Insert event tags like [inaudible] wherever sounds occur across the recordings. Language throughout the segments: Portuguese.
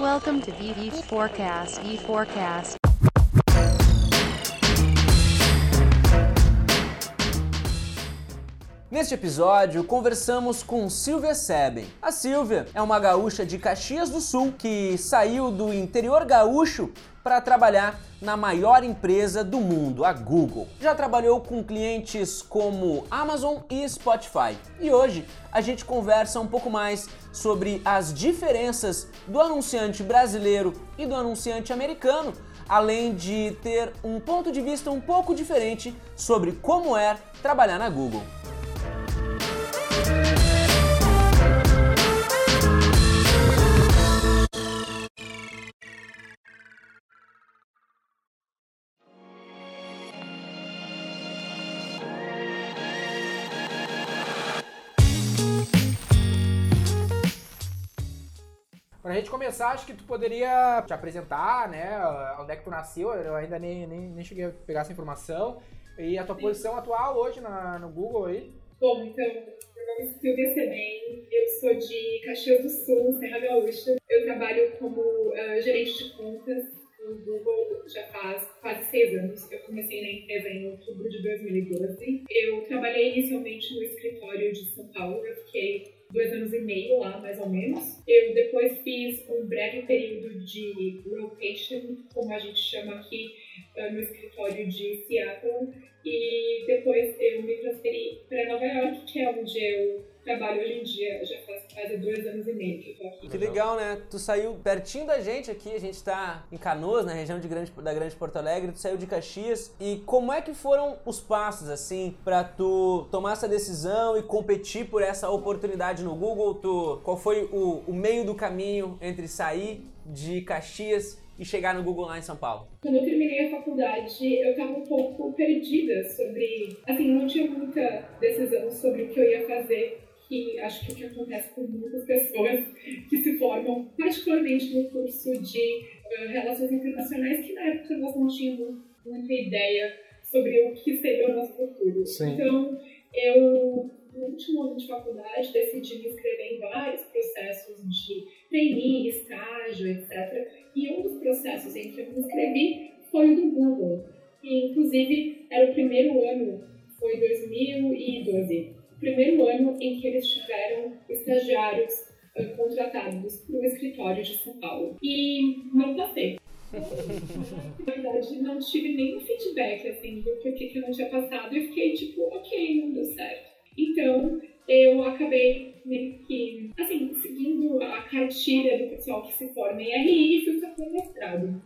Welcome to VV Forecast. E Forecast. Neste episódio, conversamos com Silvia Seben. A Silvia é uma gaúcha de Caxias do Sul que saiu do interior gaúcho para trabalhar na maior empresa do mundo, a Google. Já trabalhou com clientes como Amazon e Spotify. E hoje a gente conversa um pouco mais sobre as diferenças do anunciante brasileiro e do anunciante americano, além de ter um ponto de vista um pouco diferente sobre como é trabalhar na Google. Gente começar, acho que tu poderia te apresentar, né? Onde é que tu nasceu, eu ainda nem, nem, nem cheguei a pegar essa informação. E a tua Sim. posição atual hoje na, no Google aí. Bom, então, meu nome é Silvia Sebem, eu sou de Caxias do Sul, Serra Gaúcha. Eu trabalho como ah, gerente de contas no Google já faz quase seis anos. Eu comecei na empresa em outubro de 2012. Eu trabalhei inicialmente no escritório de São Paulo, eu fiquei dois anos e meio lá, mais ou menos. Eu depois fiz um breve período de rotation, como a gente chama aqui, no escritório de Seattle. E depois eu me transferi para Nova York, que é onde eu trabalho hoje em dia. Já faz quase dois anos e meio que eu tô aqui. Que legal, né? Tu saiu pertinho da gente aqui, a gente tá em Canoas, na região de grande, da Grande Porto Alegre, tu saiu de Caxias. E como é que foram os passos, assim, pra tu tomar essa decisão e competir por essa oportunidade no Google? Tu, qual foi o, o meio do caminho entre sair de Caxias e chegar no Google lá em São Paulo? Quando eu terminei a faculdade, eu estava um pouco perdida sobre. Assim, não tinha muita decisão sobre o que eu ia fazer, que acho que o que acontece com muitas pessoas [laughs] que se formam, particularmente no curso de eh, Relações Internacionais, que na época nós não tínhamos muita ideia sobre o que seria o nosso futuro. Sim. Então, eu, no último ano de faculdade, decidi me inscrever em vários processos de trainee, estágio, etc. E um dos processos em que eu me inscrevi foi o do Google. E, inclusive, era o primeiro ano, foi 2012, o primeiro ano em que eles tiveram estagiários eh, contratados para o escritório de São Paulo. E não passei. [laughs] Na verdade, não tive nenhum feedback, assim, do porquê que eu não tinha passado. E fiquei tipo, ok, não deu certo. Então, eu acabei meio que, assim, seguindo a cartilha do pessoal que se forma em RI e fui fazer mestrado.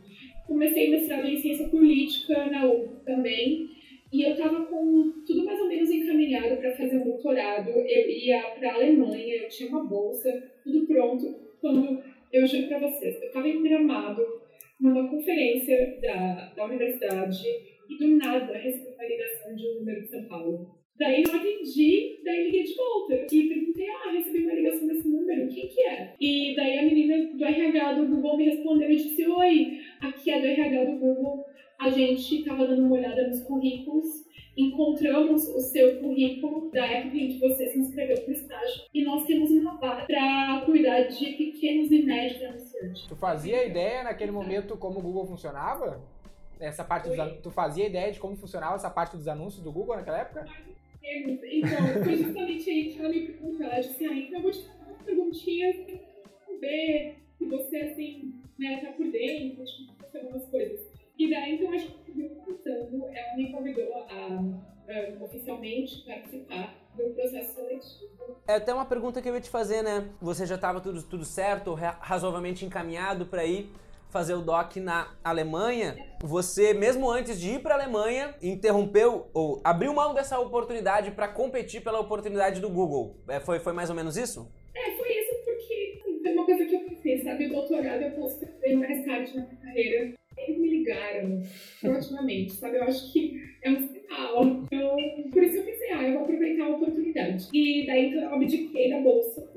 Comecei mestrado em ciência política na UF também. E eu tava com tudo mais ou menos encaminhado para fazer um doutorado. Eu ia para a Alemanha, eu tinha uma bolsa, tudo pronto. Quando eu juro para vocês, eu tava em Gramado, numa conferência da, da universidade, e do nada recebi uma ligação de um número de São Paulo. Daí eu atendi, daí liguei de volta. E perguntei, ah, recebi uma ligação desse número, quem que é? E daí a menina do RH do Google me respondeu e disse, oi, aqui é do RH do Google. A gente estava dando uma olhada nos currículos, encontramos o seu currículo da época em que você se inscreveu para o estágio e nós temos uma vaga para cuidar de pequenos e médios anunciantes. Tu fazia ideia naquele momento como o Google funcionava? Essa parte an- tu fazia ideia de como funcionava essa parte dos anúncios do Google naquela época? Então, foi justamente aí que ela me perguntou. Ela disse, ah, então eu vou te fazer umas perguntinhas pra ver se você, assim, né, tá por dentro, tipo, algumas coisas. E daí, então, a gente viu conversando, ela me convidou a, oficialmente participar do processo seletivo. É até uma pergunta que eu ia te fazer, né? Você já estava tudo, tudo certo, ra- razoavelmente encaminhado para ir fazer o doc na Alemanha. Você, mesmo antes de ir para a Alemanha, interrompeu ou abriu mão dessa oportunidade para competir pela oportunidade do Google. É, foi, foi mais ou menos isso? É, foi isso porque assim, foi uma coisa que eu pensei, sabe? Doutorado eu posso fazer mais tarde na minha carreira. Eles me ligaram proativamente, sabe? Eu acho que é um sinal. Então, por isso eu pensei, ah, eu vou aproveitar a oportunidade. E daí então, eu abdiquei da bolsa,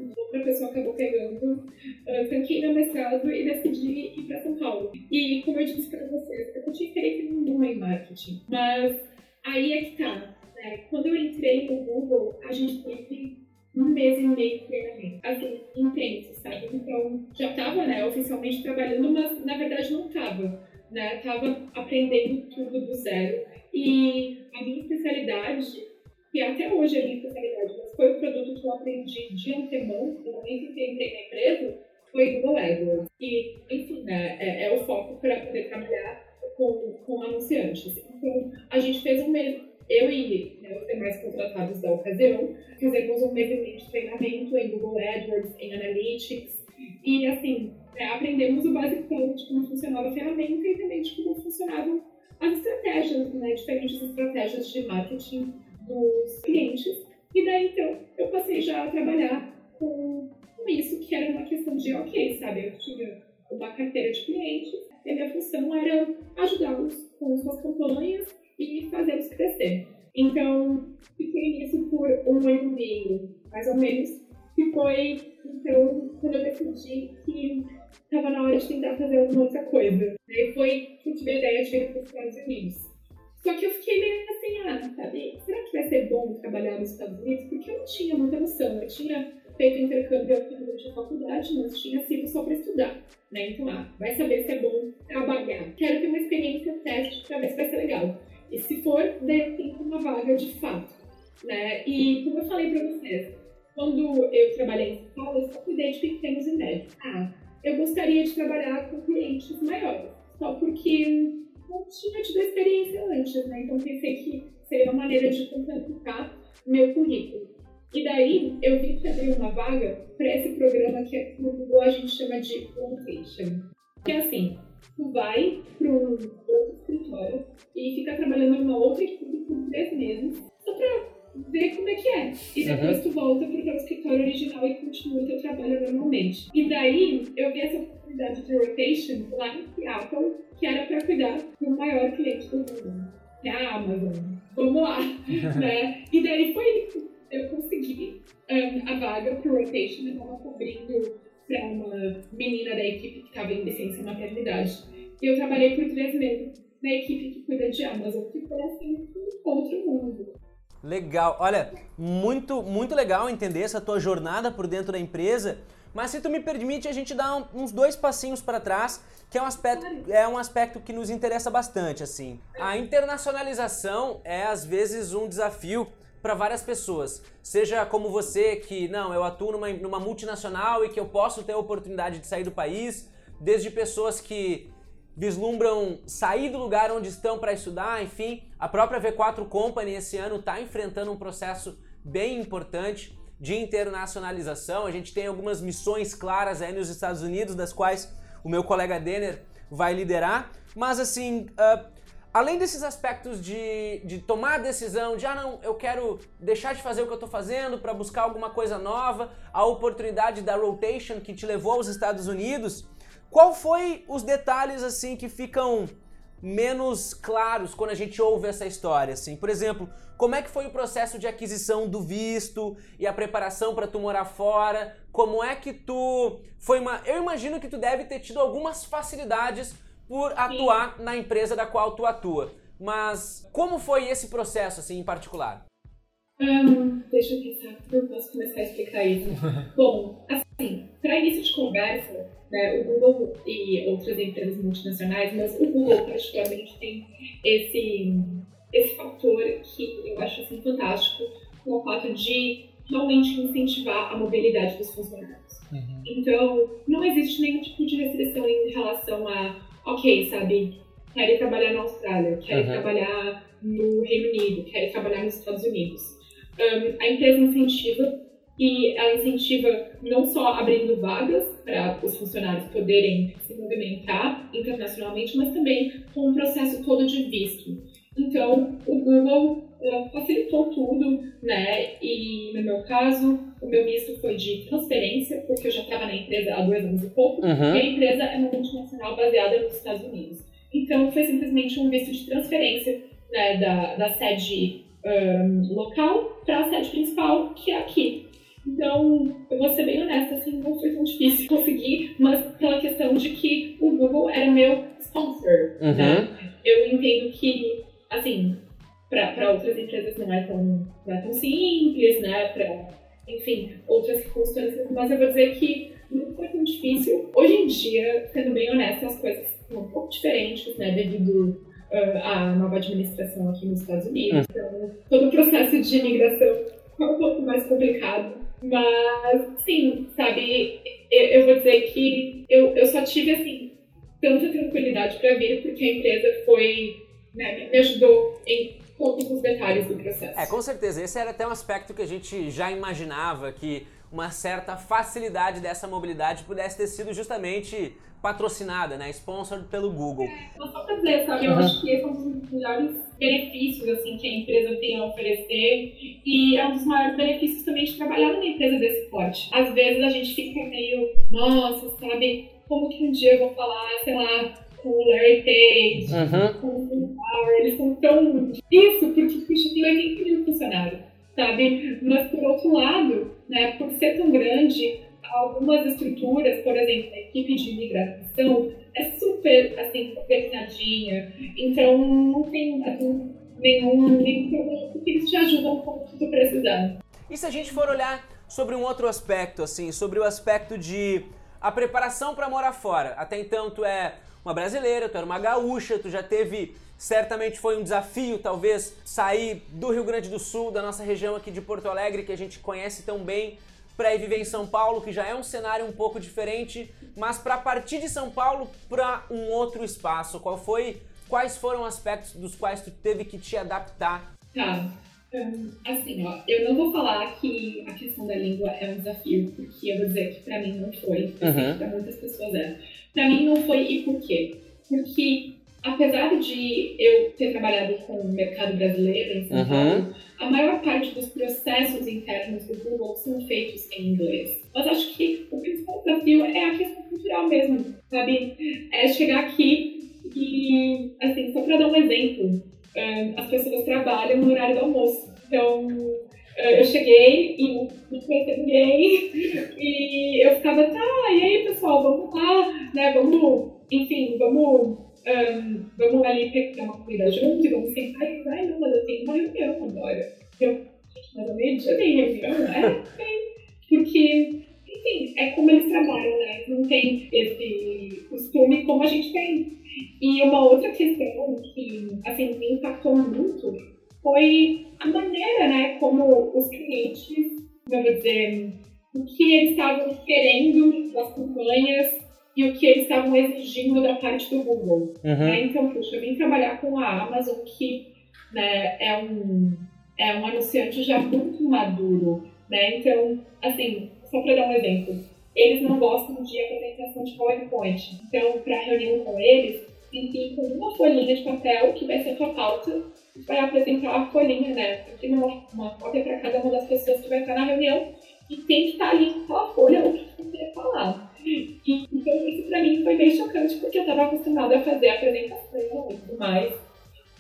pessoa acabou pegando, uh, tranquei meu mestrado e decidi ir para São Paulo. E como eu disse para vocês, eu tinha interesse nenhum em marketing, mas aí é que tá. Né? Quando eu entrei no Google, a gente teve um mês e meio de treinamento. Assim, intenso, sabe? Então, já tava, né, oficialmente trabalhando, mas na verdade não tava. Né? Tava aprendendo tudo do zero. E a minha especialidade, que até hoje é minha especialidade, mas foi o produto que eu aprendi de antemão, no momento que entrei na empresa, foi Google AdWords. E, enfim, né, é, é o foco para poder trabalhar com, com anunciantes. Então, a gente fez um mês, eu e né, os demais contratados da ocasião, fizemos um mês e meio de treinamento em Google AdWords, em Analytics, e assim, né, aprendemos o básico de como funcionava a ferramenta e também de como funcionavam as estratégias, né, diferentes estratégias de marketing dos clientes. E daí, então, eu passei já a trabalhar com, com isso, que era uma questão de, ok, sabe, eu tinha uma carteira de clientes e a minha função era ajudá-los com suas campanhas e fazê-los crescer. Então, fiquei nisso por um ano e meio, mais ou menos, e foi, então, quando eu decidi que estava na hora de tentar fazer alguma outra coisa. Aí foi que eu tive a ideia de ir para os Estados Unidos. Só que eu fiquei meio assim, ah, sabe, será que vai ser bom trabalhar nos Estados Unidos? Porque eu não tinha muita noção. Eu tinha feito intercâmbio aqui durante a faculdade, mas tinha sido só para estudar. Né? Então, ah, vai saber se é bom trabalhar. Quero ter uma experiência teste para ver se vai ser legal. E se for, daí tenho uma vaga de fato. Né? E como eu falei para vocês, quando eu trabalhei em escola, eu só cuidei de pequenos e médios. Ah, eu gostaria de trabalhar com clientes maiores, só porque não tinha tido experiência antes, né? Então pensei que seria uma maneira de completar meu currículo. E daí eu vi que abriu uma vaga para esse programa que no Google a gente chama de rotation. Que é assim, tu vai para um outro escritório e fica trabalhando numa outra equipe por três meses, só para ver como é que é. E depois uhum. tu volta pro teu escritório original e continua o teu trabalho normalmente. E daí eu vi essa oportunidade de rotation lá em Seattle, que era para cuidar do maior cliente do mundo, que é a Amazon. Vamos lá, [laughs] né? E daí foi isso. Eu consegui um, a vaga pro rotation, eu tava cobrindo para uma menina da equipe que estava em licença maternidade. E eu trabalhei por três meses na equipe que cuida de Amazon, que foi assim, um outro mundo. Legal. Olha, muito, muito legal entender essa tua jornada por dentro da empresa. Mas se tu me permite, a gente dá uns dois passinhos para trás, que é um aspecto, é um aspecto que nos interessa bastante, assim. A internacionalização é às vezes um desafio para várias pessoas. Seja como você, que não, eu atuo numa, numa multinacional e que eu posso ter a oportunidade de sair do país, desde pessoas que vislumbram sair do lugar onde estão para estudar, enfim. A própria V4 Company esse ano está enfrentando um processo bem importante de internacionalização. A gente tem algumas missões claras aí nos Estados Unidos, das quais o meu colega Denner vai liderar. Mas assim, uh, além desses aspectos de, de tomar a decisão de, ah não, eu quero deixar de fazer o que eu estou fazendo para buscar alguma coisa nova, a oportunidade da rotation que te levou aos Estados Unidos, qual foi os detalhes assim que ficam menos claros quando a gente ouve essa história, assim? Por exemplo, como é que foi o processo de aquisição do visto e a preparação para tu morar fora? Como é que tu foi uma, eu imagino que tu deve ter tido algumas facilidades por atuar Sim. na empresa da qual tu atua. Mas como foi esse processo assim em particular? Um, deixa eu pensar como eu posso começar a explicar isso. [laughs] Bom, assim, para início de conversa, né, o Google e outras empresas multinacionais, mas o Google particularmente tem esse, esse fator que eu acho assim, fantástico, com o fato de realmente incentivar a mobilidade dos funcionários. Uhum. Então, não existe nenhum tipo de restrição em relação a, ok, sabe, querem trabalhar na Austrália, querem uhum. trabalhar no Reino Unido, querem trabalhar nos Estados Unidos um, a empresa incentiva e ela incentiva não só abrindo vagas para os funcionários poderem se movimentar internacionalmente, mas também com o processo todo de visto. Então, o Google uh, facilitou tudo, né? E no meu caso, o meu visto foi de transferência, porque eu já estava na empresa há dois anos e pouco, uhum. e a empresa é uma multinacional baseada nos Estados Unidos. Então, foi simplesmente um visto de transferência né, da, da sede um, local para a sede principal, que é aqui. Então, eu vou ser bem honesta, assim, não foi tão difícil [laughs] conseguir, mas pela questão de que o Google era meu sponsor, uhum. né? Eu entendo que, assim, para outras empresas não é tão, não é tão simples, né? Pra, enfim, outras circunstâncias, mas eu vou dizer que não foi tão difícil. Hoje em dia, sendo bem honesta, as coisas são um pouco diferentes, né, devido uh, à nova administração aqui nos Estados Unidos. Então, todo o processo de imigração foi um pouco mais complicado. Mas, sim, sabe, eu, eu vou dizer que eu, eu só tive, assim, tanta tranquilidade para vir porque a empresa foi, né, me ajudou em todos os detalhes do processo. É, com certeza. Esse era até um aspecto que a gente já imaginava que uma certa facilidade dessa mobilidade pudesse ter sido justamente patrocinada, né, sponsored pelo Google. É, só pra dizer, sabe, eu acho que esse é um dos melhores benefícios assim que a empresa tem a oferecer e é um dos maiores benefícios também de trabalhar numa empresa desse porte. Às vezes a gente fica meio, nossa, sabe, como que um dia eu vou falar, sei lá, com o Larry Page, uhum. com o Power, eles são tão... Isso, porque, puxa, aquilo é incrível funcionário, sabe? Mas, por outro lado, né, por ser tão grande, algumas estruturas, por exemplo, a equipe de imigração é super, assim, organizadinha, então não tem, assim, nenhum, nenhum problema, porque eles te ajudam como tu precisar. E se a gente for olhar sobre um outro aspecto, assim, sobre o aspecto de a preparação para morar fora. Até então tu é uma brasileira, tu era uma gaúcha, tu já teve, certamente foi um desafio talvez sair do Rio Grande do Sul, da nossa região aqui de Porto Alegre, que a gente conhece tão bem, para ir viver em São Paulo, que já é um cenário um pouco diferente, mas para partir de São Paulo para um outro espaço. Qual foi, quais foram aspectos dos quais tu teve que te adaptar? Tá. Um, assim, ó, eu não vou falar que a questão da língua é um desafio, porque eu vou dizer que para mim não foi, uhum. para muitas pessoas é. Para mim não foi e por quê? Porque apesar de eu ter trabalhado com o mercado brasileiro em São uhum. Paulo, a maior parte dos processos internos do Google são feitos em inglês. Mas acho que o principal desafio é a questão cultural mesmo, sabe? É chegar aqui e, assim, só para dar um exemplo, as pessoas trabalham no horário do almoço. Então, eu cheguei e não conhecia ninguém [laughs] e eu ficava, tá, e aí pessoal, vamos lá, né, vamos, enfim, vamos, um, vamos ali pegar uma comida junto e vamos sentar e ai não, mas eu tenho uma reunião agora. Eu, gente, mas eu meio dia tem reunião, né? [laughs] Porque, enfim, é como eles trabalham, né? Não tem esse costume como a gente tem. E uma outra questão que, assim, me impactou muito foi a maneira, né, como os clientes, vamos dizer, o que eles estavam querendo das campanhas e o que eles estavam exigindo da parte do Google. Uhum. Né? Então, puxa, eu vim trabalhar com a Amazon, que né, é, um, é um anunciante já muito maduro. Né? Então, assim, só para dar um exemplo, eles não gostam de apresentação de PowerPoint. Então, para reunião com eles, tem com uma folhinha de papel que vai ser a tua pauta, vai apresentar a folhinha, né? Tem uma, uma cópia para cada uma das pessoas que vai estar na reunião e tem que estar ali com aquela folha o que você quer falar. E, então, isso para mim foi bem chocante, porque eu estava acostumada a fazer apresentação e tudo mais.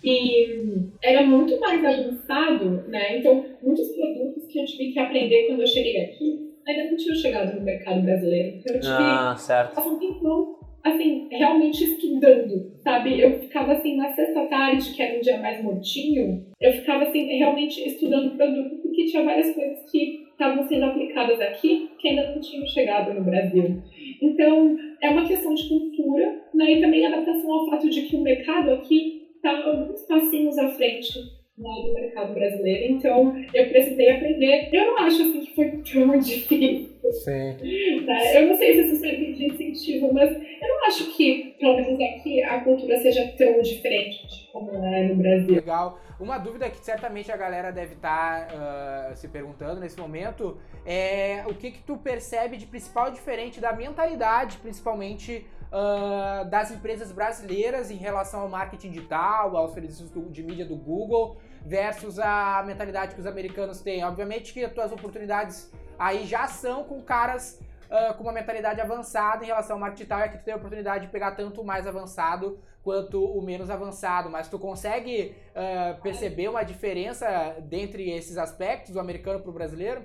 E era muito mais avançado, né? Então, muitos produtos que eu tive que aprender quando eu cheguei aqui ainda não tinham chegado no mercado brasileiro. Então, eu tive ah, certo. passar um tempão assim, realmente estudando, sabe? Eu ficava assim, na sexta-tarde, que era um dia mais mortinho, eu ficava assim, realmente estudando produto, tinha várias coisas que estavam sendo aplicadas aqui que ainda não tinham chegado no Brasil. Então, é uma questão de cultura, né? E também adaptação ao fato de que o mercado aqui está alguns passinhos à frente do mercado brasileiro, então eu precisei aprender. Eu não acho assim que foi tão difícil. Sim. Né? Eu não sei se isso serve de incentivo, mas eu não acho que, pelo menos aqui, a cultura seja tão diferente de como é no Brasil. Legal. Uma dúvida que certamente a galera deve estar tá, uh, se perguntando nesse momento é o que que tu percebe de principal diferente da mentalidade, principalmente uh, das empresas brasileiras em relação ao marketing digital, aos serviços de mídia do Google versus a mentalidade que os americanos têm. Obviamente que as tuas oportunidades aí já são com caras uh, com uma mentalidade avançada em relação ao marketing digital, é que tu tem a oportunidade de pegar tanto o mais avançado quanto o menos avançado, mas tu consegue uh, perceber uma diferença dentre esses aspectos, do americano para o brasileiro,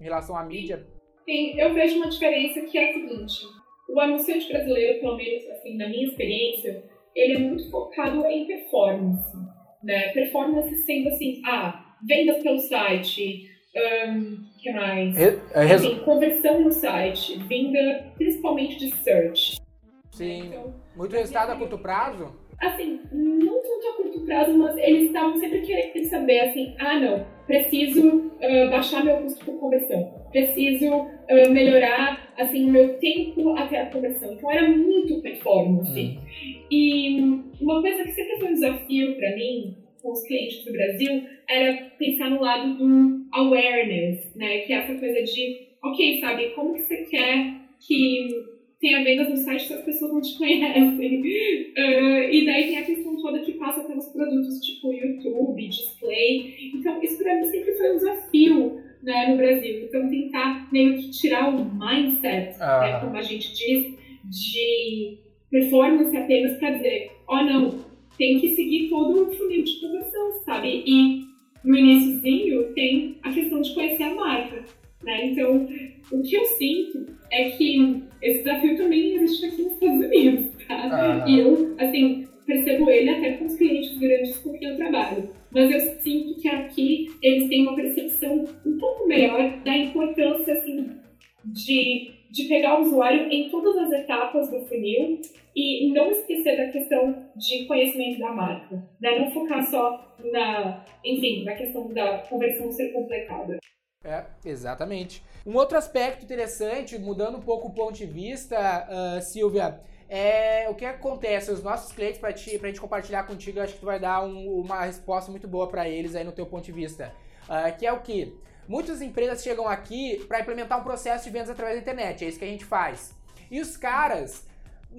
em relação à mídia? Sim, eu vejo uma diferença que é a seguinte, o anunciante brasileiro, pelo menos assim, na minha experiência, ele é muito focado em performance, né? Performance sendo assim, ah, vendas pelo site, Um, que mais? Re- é, Assim, conversão no site, vinda principalmente de search. Sim. Então, Muito resultado a curto prazo? assim, eles estavam sempre querendo saber, assim, ah, não, preciso ah, baixar meu custo por conversão, preciso ah, melhorar, assim, o meu tempo até a conversão. Então, era muito performance. E uma coisa que sempre foi um desafio para mim, com os clientes do Brasil, era pensar no lado do awareness, né? Que é essa coisa de, ok, sabe, como que você quer que tenha vendas no site se as pessoas não te conhecem? [laughs] Ah, e daí tem a questão toda que passa pelos produtos tipo YouTube, display. Então, isso para mim sempre foi um desafio, né, no Brasil. Então, tentar meio que tirar o mindset, né, Ah. como a gente diz, de performance apenas para dizer, ó não, tem que seguir todo o funil de conversão, sabe? E no iníciozinho tem a questão de conhecer a marca, né? Então, o que eu sinto é que esse desafio também existe aqui nos Estados Unidos, tá? Aham. E eu, assim, percebo ele até com os clientes grandes com quem eu trabalho. Mas eu sinto que aqui eles têm uma percepção um pouco melhor da importância, assim, de, de pegar o usuário em todas as etapas do funil e não esquecer da questão de conhecimento da marca, né? Não focar só na, enfim, na questão da conversão ser completada. É, exatamente. Um outro aspecto interessante, mudando um pouco o ponto de vista, ah, Silvia, é o que acontece, os nossos clientes, para ti, gente compartilhar contigo, acho que tu vai dar um- uma resposta muito boa para eles aí no teu ponto de vista. Ah, que é o que? Muitas empresas chegam aqui para implementar um processo de vendas através da internet, é isso que a gente faz. E os caras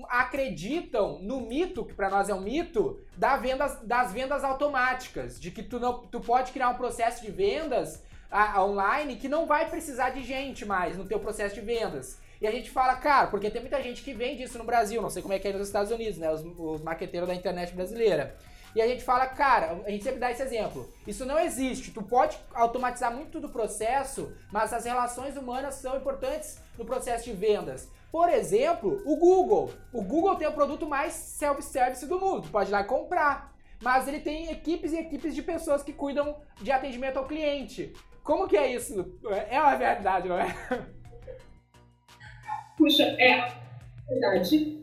acreditam no mito, que para nós é um mito, da vendas, das vendas automáticas, de que tu, não, tu pode criar um processo de vendas a- online que não vai precisar de gente mais no teu processo de vendas. E a gente fala, cara, porque tem muita gente que vende isso no Brasil, não sei como é que é nos Estados Unidos, né? Os, os marqueteiros da internet brasileira. E a gente fala, cara, a gente sempre dá esse exemplo. Isso não existe. Tu pode automatizar muito do processo, mas as relações humanas são importantes no processo de vendas. Por exemplo, o Google. O Google tem o produto mais self-service do mundo. Tu pode ir lá comprar. Mas ele tem equipes e equipes de pessoas que cuidam de atendimento ao cliente. Como que é isso? É uma verdade, não é? Puxa, é verdade.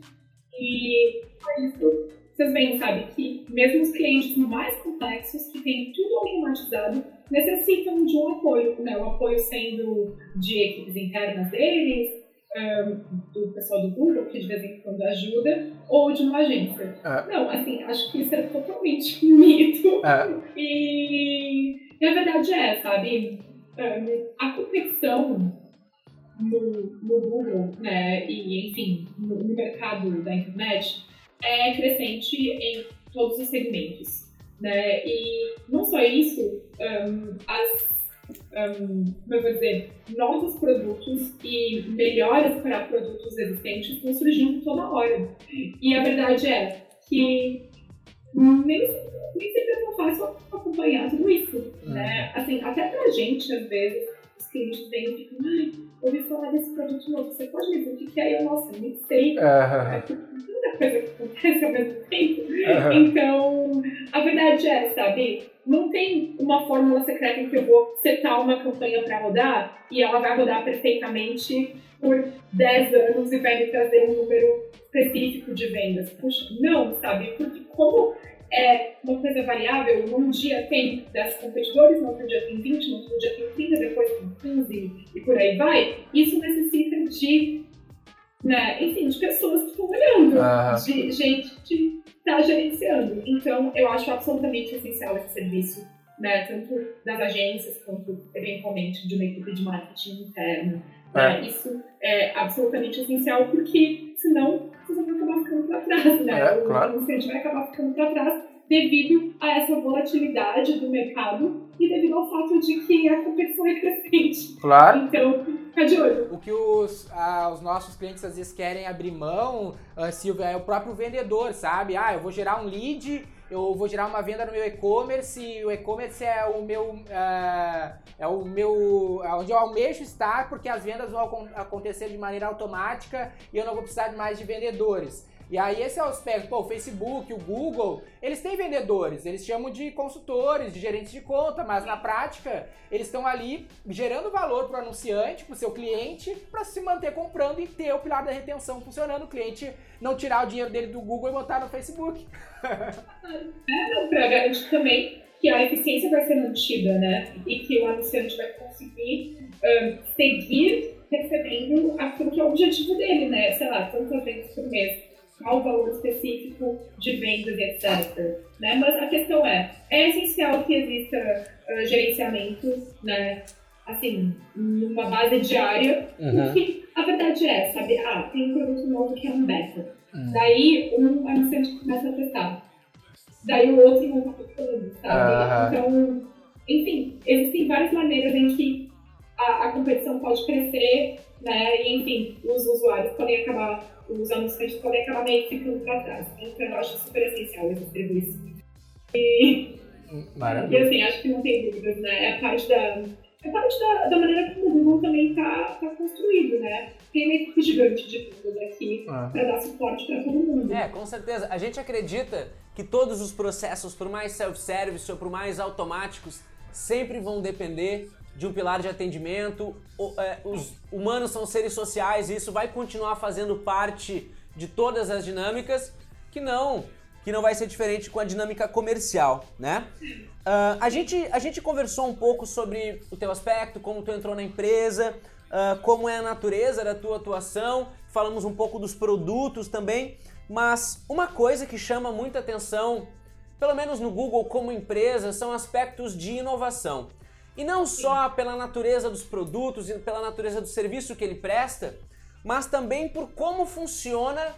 E por isso, vocês veem, sabe, que mesmo os clientes mais complexos, que têm tudo automatizado, necessitam de um apoio, né? O apoio sendo de equipes internas deles, ahn, do pessoal do Google, que de vez em quando ajuda, ou de uma agência. É. Não, assim, acho que isso é totalmente um mito. É. E, e a verdade é, sabe, ahn, a competição no, no Google, né, e enfim, no, no mercado da internet, é crescente em todos os segmentos, né, e não só isso, ahn, as, ahn, como eu vou dizer, novos produtos e melhores para produtos existentes estão surgindo toda hora. E a verdade é que nem, sempre- nem sempre é tão fácil acompanhar tudo isso, né, assim, até pra gente, às vezes, os clientes vêm e ficam, ai, ouvi falar desse produto novo, você pode me dizer o que é? Eu, nossa, nem sei. É tanta coisa que acontece ao mesmo tempo. Então, a verdade é, sabe, não tem uma fórmula secreta em que eu vou setar uma campanha para rodar e ela vai rodar perfeitamente por 10 anos e vai me trazer um número específico de vendas. Puxa, não, sabe? Porque como é uma coisa variável, num dia tem 10 competidores, no outro dia tem 20, no outro dia tem 30, depois 15 e por aí vai, isso necessita de, né, enfim, de pessoas que estão olhando, de gente que está gerenciando. Então, eu acho absolutamente essencial esse serviço, né, tanto das agências quanto, eventualmente, de uma equipe de marketing interno. né? Isso é absolutamente essencial porque, senão, vocês vão acabar ficando para trás, né? É, o claro. anunciante vai acabar ficando para trás devido a essa volatilidade do mercado e devido ao fato de que a competição é crescente. Claro. Então, fica de olho. O que os, ah, os nossos clientes às vezes querem abrir mão, ah, Silvia, é o próprio vendedor, sabe? Ah, eu vou gerar um lead, eu vou gerar uma venda no meu e-commerce, e o e-commerce é o meu. ah, é o meu. é onde eu almejo estar, porque as vendas vão acon- acontecer de maneira automática e eu não vou precisar de mais de vendedores. E aí esse é o aspecto, pô, o Facebook, o Google, eles têm vendedores, eles chamam de consultores, de gerentes de conta, mas na prática eles estão ali gerando valor para o anunciante, para o seu cliente, para se manter comprando e ter o pilar da retenção funcionando, o cliente não tirar o dinheiro dele do Google e botar no Facebook. é, para garantir também que a eficiência vai ser mantida, né? E que o anunciante vai conseguir um, seguir recebendo aquilo que é o objetivo dele, né? Sei lá, tantas vezes por mês, qual o valor específico de vendas, etc. Né? Mas a questão é, é essencial que exista uh, gerenciamento, né? Assim, numa base diária, uhum. porque a verdade é, sabe, ah, tem um produto novo que é um beta. Uhum. Daí um anunciante começa a testar. Daí o outro não tá testando, sabe? Uhum. Então, enfim, existem várias maneiras em que a, a competição pode crescer, né? E, enfim, os usuários podem acabar, os anunciantes podem acabar meio que ficando para trás. Então, eu acho super essencial existir isso. E, Maravilha. e, assim, acho que não tem dúvidas, né? É parte da, é parte da, da maneira como o Google também está tá construído, né? Tem uma equipe gigante de tudo aqui ah. para dar suporte para todo mundo. É, com certeza. A gente acredita que todos os processos, por mais self-service ou por mais automáticos, sempre vão depender de um pilar de atendimento. É, os humanos são seres sociais e isso vai continuar fazendo parte de todas as dinâmicas, que não, que não vai ser diferente com a dinâmica comercial, né? Uh, a, gente, a gente conversou um pouco sobre o teu aspecto, como tu entrou na empresa, uh, como é a natureza da tua atuação, falamos um pouco dos produtos também, mas uma coisa que chama muita atenção, pelo menos no Google como empresa, são aspectos de inovação. E não só pela natureza dos produtos e pela natureza do serviço que ele presta, mas também por como funciona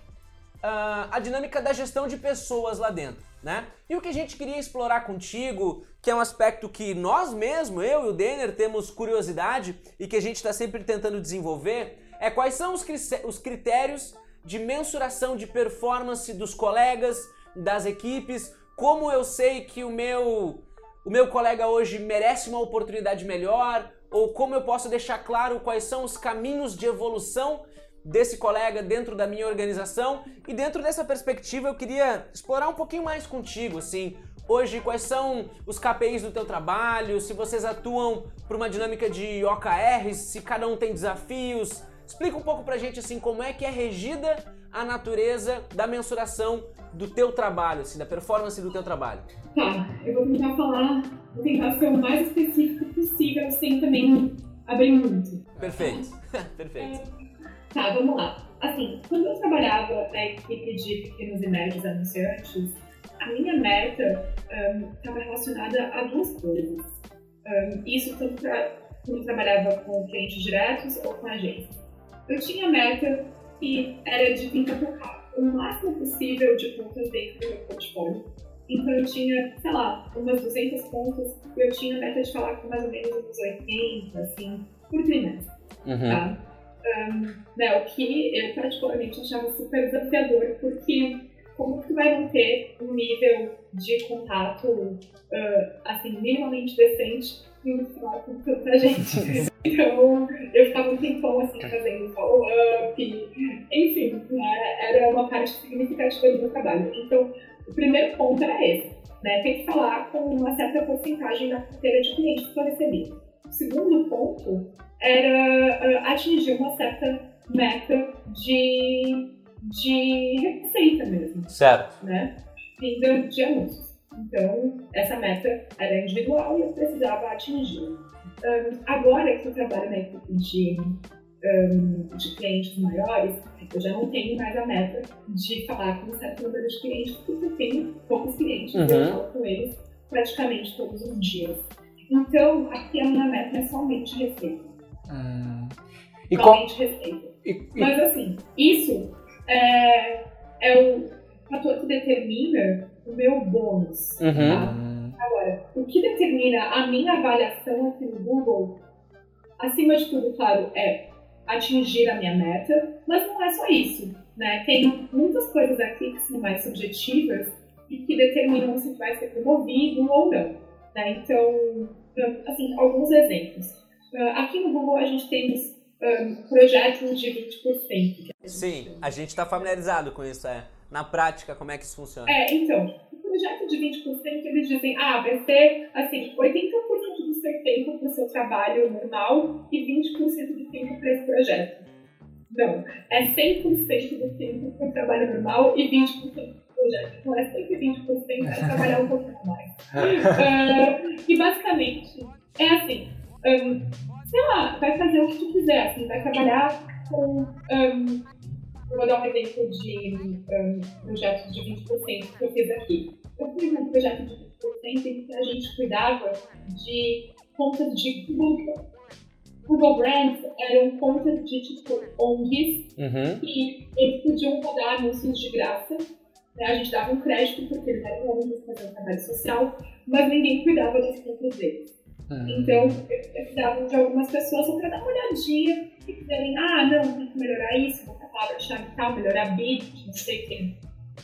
uh, a dinâmica da gestão de pessoas lá dentro, né? E o que a gente queria explorar contigo, que é um aspecto que nós mesmos, eu e o Denner, temos curiosidade e que a gente está sempre tentando desenvolver, é quais são os critérios de mensuração de performance dos colegas, das equipes, como eu sei que o meu o meu colega hoje merece uma oportunidade melhor, ou como eu posso deixar claro quais são os caminhos de evolução desse colega dentro da minha organização. E dentro dessa perspectiva eu queria explorar um pouquinho mais contigo, assim, hoje quais são os KPIs do teu trabalho, se vocês atuam por uma dinâmica de OKRs, se cada um tem desafios. Explica um pouco pra gente assim como é que é regida a natureza da mensuração do teu trabalho, assim, da performance do teu trabalho. Tá, eu vou tentar falar, vou tentar ser o mais específico possível, sem também abrir muito. Perfeito, [laughs] perfeito. É, tá, vamos lá. Assim, quando eu trabalhava na equipe de pequenos e médios anunciantes, a minha meta estava um, relacionada a duas coisas. Um, isso tanto para quando eu trabalhava com clientes diretos ou com agências. Eu tinha meta que era de tentar tocar o máximo possível de contas dentro do meu portfólio. Então eu tinha, sei lá, umas 200 contas e eu tinha meta de falar com mais ou menos uns 80, assim, por trimestre. Uhum. Tá? Um, né, o que eu particularmente achava super desafiador, porque como que tu vai manter um nível de contato, uh, assim, minimamente decente e falar com tanta gente? [laughs] então, eu ficava um tempão, assim, fazendo follow-up, enfim, né, era uma parte significativa do meu trabalho. Então, o primeiro ponto era esse, né, tem que falar com uma certa porcentagem da carteira de clientes que eu recebi. O segundo ponto era uh, atingir uma certa meta de de receita mesmo. Certo. Né? Vinda de anúncios. Então, essa meta era individual e eu precisava atingir. Um, agora que eu trabalho na equipe de, um, de clientes maiores, eu já não tenho mais a meta de falar com um certo número de clientes, porque eu tenho poucos clientes uhum. eu falo com eles praticamente todos os dias. Então, aqui a minha meta é somente receita. Hum. E somente com... receita. E, e... Mas assim, isso é, é o fator que determina o meu bônus. Uhum. Tá? Agora, o que determina a minha avaliação aqui no Google, acima de tudo, claro, é atingir a minha meta, mas não é só isso. Né? Tem muitas coisas aqui que são mais subjetivas e que determinam se vai ser promovido ou não. Né? Então, assim, alguns exemplos. Ah, aqui no Google a gente tem um, projetos de 20%. Sim, a gente está familiarizado com isso, é. Na prática como é que isso funciona. É, então, o projeto de 20% eles dizem, ah, vai ser assim, 80% do seu tempo para o seu trabalho normal e 20% do tempo para esse projeto. Não, é 100% do tempo para o trabalho normal e 20% do projeto. Então é 120% para trabalhar um pouquinho mais. uh, [laughs] e basicamente é assim, um, sei lá, vai fazer o que tu quiser, assim, vai trabalhar com. Um, vou dar um exemplo de um, projeto de 20% que eu fiz aqui. Eu fiz um projeto de 20% em que a gente cuidava de contas de Google. Google Brands eram contas de tipo ONGs Uhum. e eles podiam rodar anúncios de graça. Né? A gente dava um crédito porque eles eram ONGs fazendo trabalho social, mas ninguém cuidava das contas deles. Então, eu precisava de algumas pessoas só para dar uma olhadinha e dizerem, ah, não, tem que melhorar isso, botar palavra-chave tal, melhorar bit, não sei o quê.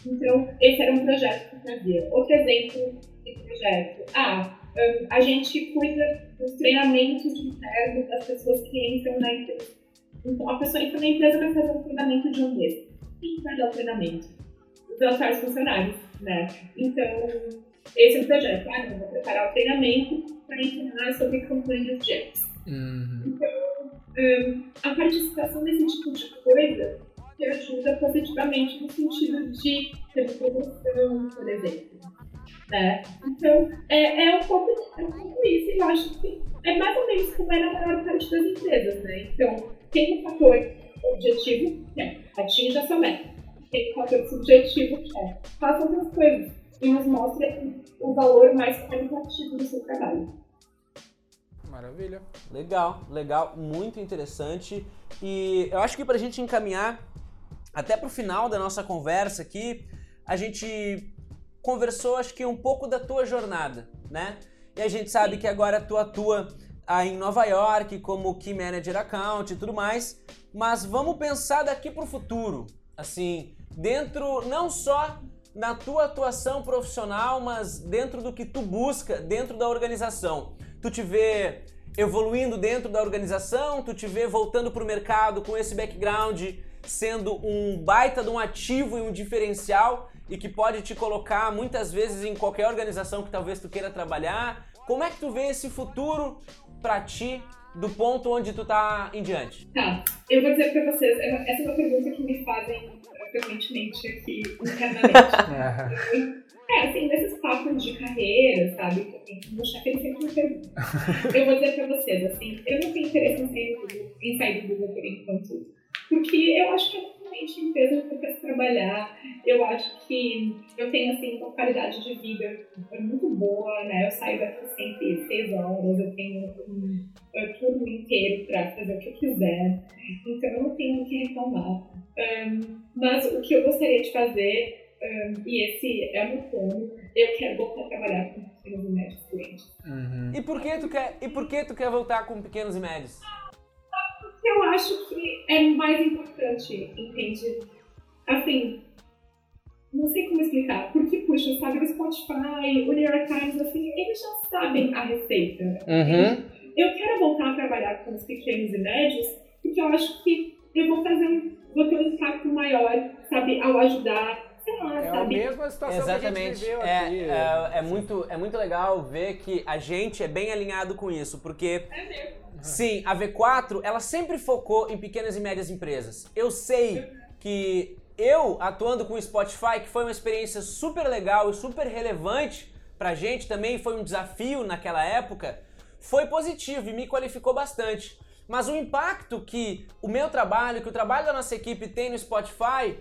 Então, esse era um projeto que eu fazia. Outro exemplo de projeto. Ah, um, a gente cuida dos treinamentos internos das pessoas que entram na empresa. Então, a pessoa entra na empresa vai fazer um treinamento de um mês. Quem vai dar o treinamento? Os atuais funcionários, né? Então, esse é o projeto. Ah, não, vou preparar o treinamento para ensinar sobre campanhas de ads. Uhum. Então, um, a participação nesse tipo de coisa te ajuda positivamente no sentido de ter promoção, por exemplo. Né? Então, é, é, um pouco, é um pouco isso, e eu acho que é mais ou menos como é na maior parte das empresas. Né? Então, tem um fator objetivo, né? atinja sua meta. Tem um fator subjetivo, que é faça outras coisas e nos mostra o valor mais qualitativo do seu trabalho. Maravilha. Legal, legal, muito interessante. E eu acho que para a gente encaminhar até para o final da nossa conversa aqui, a gente conversou, acho que um pouco da tua jornada, né? E a gente sabe que agora tu atua aí em Nova York como Key Manager Account e tudo mais, mas vamos pensar daqui para o futuro, assim, dentro não só na tua atuação profissional, mas dentro do que tu busca dentro da organização. Tu te vê evoluindo dentro da organização, tu te vê voltando para o mercado com esse background, sendo um baita de um ativo e um diferencial e que pode te colocar muitas vezes em qualquer organização que talvez tu queira trabalhar. Como é que tu vê esse futuro para ti do ponto onde tu tá em diante? Tá, eu vou dizer para vocês, essa é uma pergunta que me fazem frequentemente aqui internamente. [laughs] é, assim, nesses papos de carreira, sabe? Que eu tenho que mostrar que ele sempre me pergunta. Eu vou dizer pra vocês, assim, eu não tenho interesse em sair do Google, em sair do Google por enquanto. Porque eu acho que é totalmente empresa que eu quero trabalhar. Eu acho que eu tenho, assim, uma qualidade de vida muito boa, né? Eu saio daqui sempre seis horas, eu tenho um, um turno inteiro pra fazer o que eu quiser. Então eu não tenho o que reclamar. Um, mas o que eu gostaria de fazer, um, e esse é o meu plano, eu quero voltar a trabalhar com pequenos e médios clientes. Uhum. E por que tu quer, e por que tu quer voltar com pequenos e médios? Eu acho que é mais importante, entende? Assim, não sei como explicar. Porque, puxa, sabe, o Spotify, o New York Times, assim, eles já sabem a receita. Uhum. Eu quero voltar a trabalhar com os pequenos e médios, porque eu acho que eu vou fazer um, vou ter um impacto maior, sabe, ao ajudar, lá, É a sabe? mesma situação que a Exatamente. gente viveu É, aqui. é, é muito, é muito legal ver que a gente é bem alinhado com isso, porque É mesmo. sim, a V4 ela sempre focou em pequenas e médias empresas. Eu sei que eu atuando com o Spotify, que foi uma experiência super legal e super relevante pra gente, também foi um desafio naquela época, foi positivo e me qualificou bastante. Mas o impacto que o meu trabalho, que o trabalho da nossa equipe tem no Spotify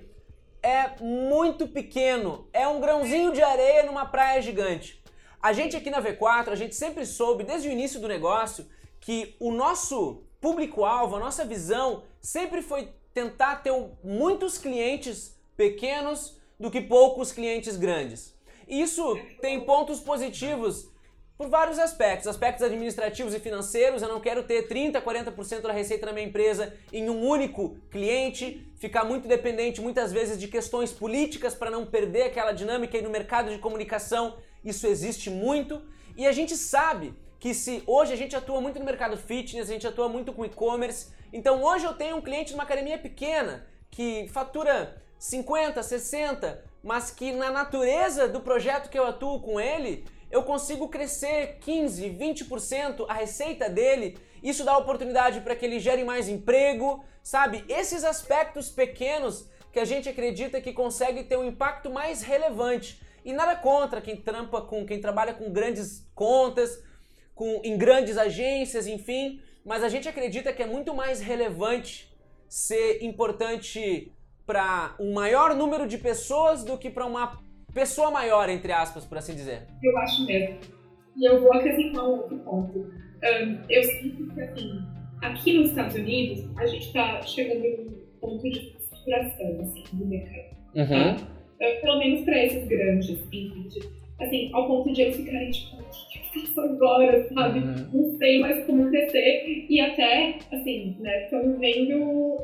é muito pequeno. É um grãozinho de areia numa praia gigante. A gente aqui na V4, a gente sempre soube, desde o início do negócio, que o nosso público-alvo, a nossa visão, sempre foi tentar ter muitos clientes pequenos do que poucos clientes grandes. Isso tem pontos positivos por vários aspectos, aspectos administrativos e financeiros. Eu não quero ter 30, 40% da receita na minha empresa em um único cliente, ficar muito dependente muitas vezes de questões políticas para não perder aquela dinâmica e no mercado de comunicação isso existe muito. E a gente sabe que se hoje a gente atua muito no mercado fitness, a gente atua muito com e-commerce, então hoje eu tenho um cliente de uma academia pequena que fatura 50, 60, mas que na natureza do projeto que eu atuo com ele, eu consigo crescer 15, 20% a receita dele. Isso dá oportunidade para que ele gere mais emprego, sabe? Esses aspectos pequenos que a gente acredita que consegue ter um impacto mais relevante. E nada contra quem trampa com quem trabalha com grandes contas, com em grandes agências, enfim, mas a gente acredita que é muito mais relevante ser importante para um maior número de pessoas do que para uma pessoa maior, entre aspas, por assim dizer. Eu acho mesmo. E eu vou acrescentar um outro ponto. Um, eu sinto que, assim, aqui nos Estados Unidos, a gente está chegando num ponto de saturação, assim, do mercado. Uhum. Tá? Pelo menos para esses grandes, assim, ao ponto de eles ficarem, tipo, o que eu faço agora, sabe? Uhum. Não sei mais como crescer. E até, assim, né, estamos vendo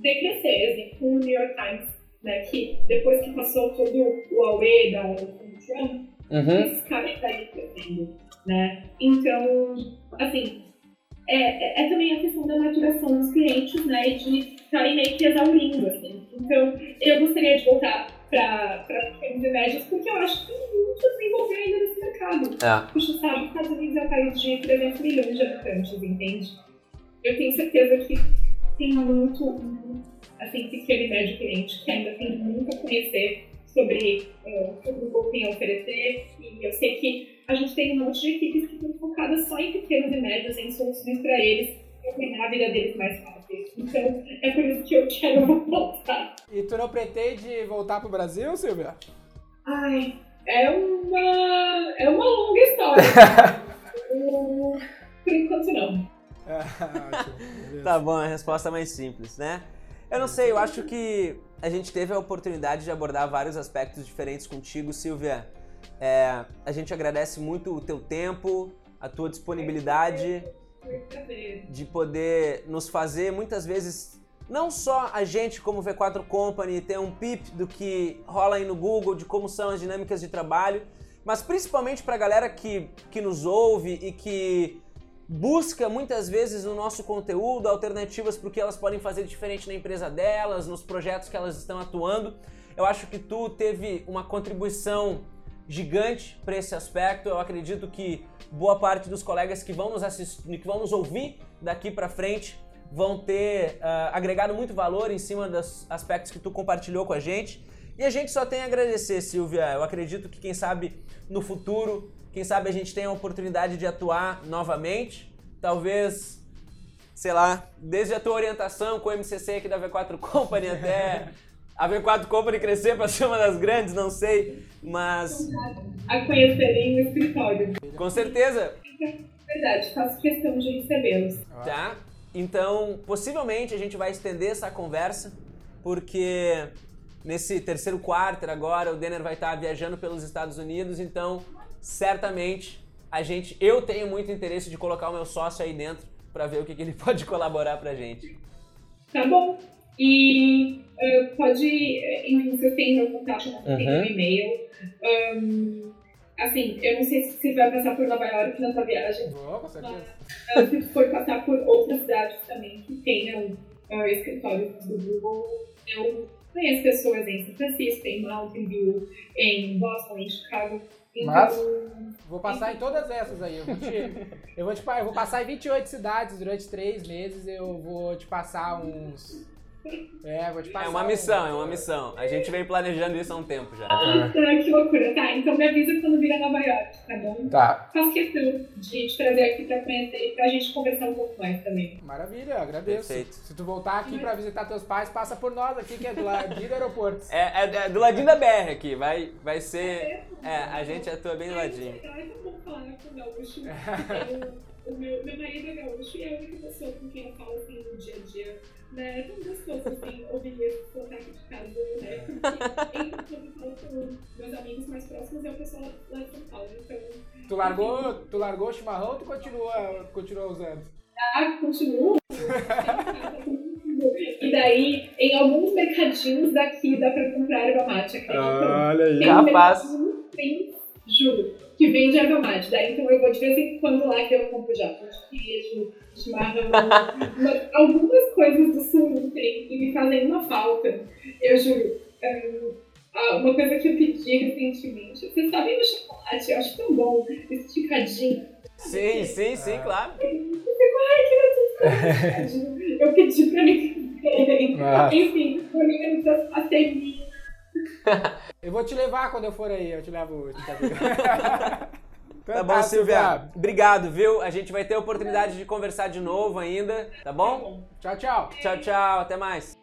decrescer, assim, com o New York Times, né, que depois que passou todo o AUE da Trump, Uhum. esses caras saem crescendo, né? Então, assim, é, é, é também a questão da maturação dos clientes, né? E de estarem meio que exaurindo, assim. Então, eu gostaria de voltar para pequenos e médios, porque eu acho que tem muito a desenvolver ainda nesse mercado. É. Puxa, sabe, os Estados Unidos é um país de 300 milhões de habitantes, entende? Eu tenho certeza que tem muito, assim, pequeno e médio cliente que ainda tem muito a conhecer sobre eh, o que o Google tem a oferecer. E eu sei que a gente tem um monte de equipes que estão focadas só em pequenos e médios, em soluções para eles, para tornar a vida deles mais fácil. Então, é por isso que eu quero [laughs] voltar. E tu não pretende voltar pro Brasil, Silvia? Ai, é uma, é uma longa história. [laughs] Por enquanto, não. É, beleza. Tá bom, a resposta mais simples, né? Eu não sei, eu acho que a gente teve a oportunidade de abordar vários aspectos diferentes contigo, Silvia. É, a gente agradece muito o teu tempo, a tua disponibilidade de poder nos fazer muitas vezes não só a gente como V4 Company ter um pip do que rola aí no Google, de como são as dinâmicas de trabalho, mas principalmente para a galera que, que nos ouve e que busca muitas vezes no nosso conteúdo alternativas para o que elas podem fazer diferente na empresa delas, nos projetos que elas estão atuando. Eu acho que tu teve uma contribuição gigante para esse aspecto. Eu acredito que boa parte dos colegas que vão nos assistir, que vão nos ouvir daqui para frente, vão ter ah, agregado muito valor em cima dos aspectos que tu compartilhou com a gente. E a gente só tem a agradecer, Silvia. Eu acredito que quem sabe no futuro, quem sabe a gente tenha a oportunidade de atuar novamente. Talvez, sei lá, desde a tua orientação com o MCC aqui da V4 [laughs] Company até a V4 Company crescer para ser uma das grandes, não sei, mas A conhecerem no escritório. com certeza Verdade, faço questão de recebê-los. Tá? Então, possivelmente a gente vai estender essa conversa, porque nesse terceiro quarto agora o Denner vai estar viajando pelos Estados Unidos, então certamente a gente, eu tenho muito interesse de colocar o meu sócio aí dentro para ver o que, que ele [laughs] pode colaborar pra gente. Tá bom. E eh, pode, eh, enfim, você tem meu contato, você tem Uhum. meu e-mail. Ahn, assim, eu não sei se você vai passar por Nova York na sua viagem, Vou, com certeza. mas eh, se for passar por outras cidades também que tenham ah, escritórios do Google, eu conheço pessoas em São Francisco, em Mountain View, em Boston, em Chicago. Então, Mas- Vou passar em todas essas aí. Eu vou, te, eu, vou te eu vou passar em 28 cidades durante 3 meses. Eu vou te passar uns. É, vou te passar. É uma um- missão, é uma missão. A gente vem planejando isso há um tempo já. Ah, que loucura. Tá, então me avisa quando vir a Nova York, tá bom? Tá. Faço questão de te trazer aqui pra conhecer e pra gente conversar um pouco mais também. Maravilha, agradeço. Perfeito. Se tu voltar aqui pra visitar teus pais, passa por nós aqui, que é do ladinho do aeroporto. É, é- é do ladinho da BR aqui, vai, vai ser. É, a gente atua bem do ladinho. Ai, tão bom falar com o gaúcho. O meu, meu marido é gaúcho e é a única pessoa com quem eu falo assim no dia a dia. Né? É tão gostoso assim, ouvir esse sotaque de casa, né? Porque entre quando eu falo com meus amigos mais próximos é o pessoal lá de São Paulo. Então, Tu largou, tu largou o chimarrão ou tu continua, continua usando? ah, continuo. E daí, em alguns mercadinhos daqui dá pra comprar erva mate, acredita? Olha aí. Tem um mercadinho, tem, juro, que vende erva mate. Daí então eu vou de vez em quando lá que eu compro já pão de queijo, chimarrão, uma- [laughs] algumas coisas do sul tem e me fazem uma falta. Eu juro. Hum, ah, uma coisa que eu pedi recentemente, vocês sabem do chocolate, eu acho tão bom, esticadinho. Sim, sim, sim, claro. Eu pedi pra mim. [laughs] Ah. Enfim, pra mim eu pastelinho. [laughs] Eu vou te levar quando eu for aí, eu te levo. [laughs] Tá bom, Silvia. Obrigado, viu? A gente vai ter a oportunidade de conversar de novo ainda, tá bom? Tchau, tchau. Tchau, tchau, até mais.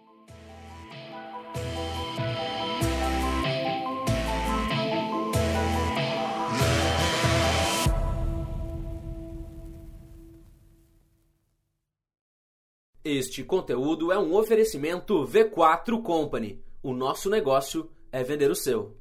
Este conteúdo é um oferecimento V4 Company. O nosso negócio é vender o seu.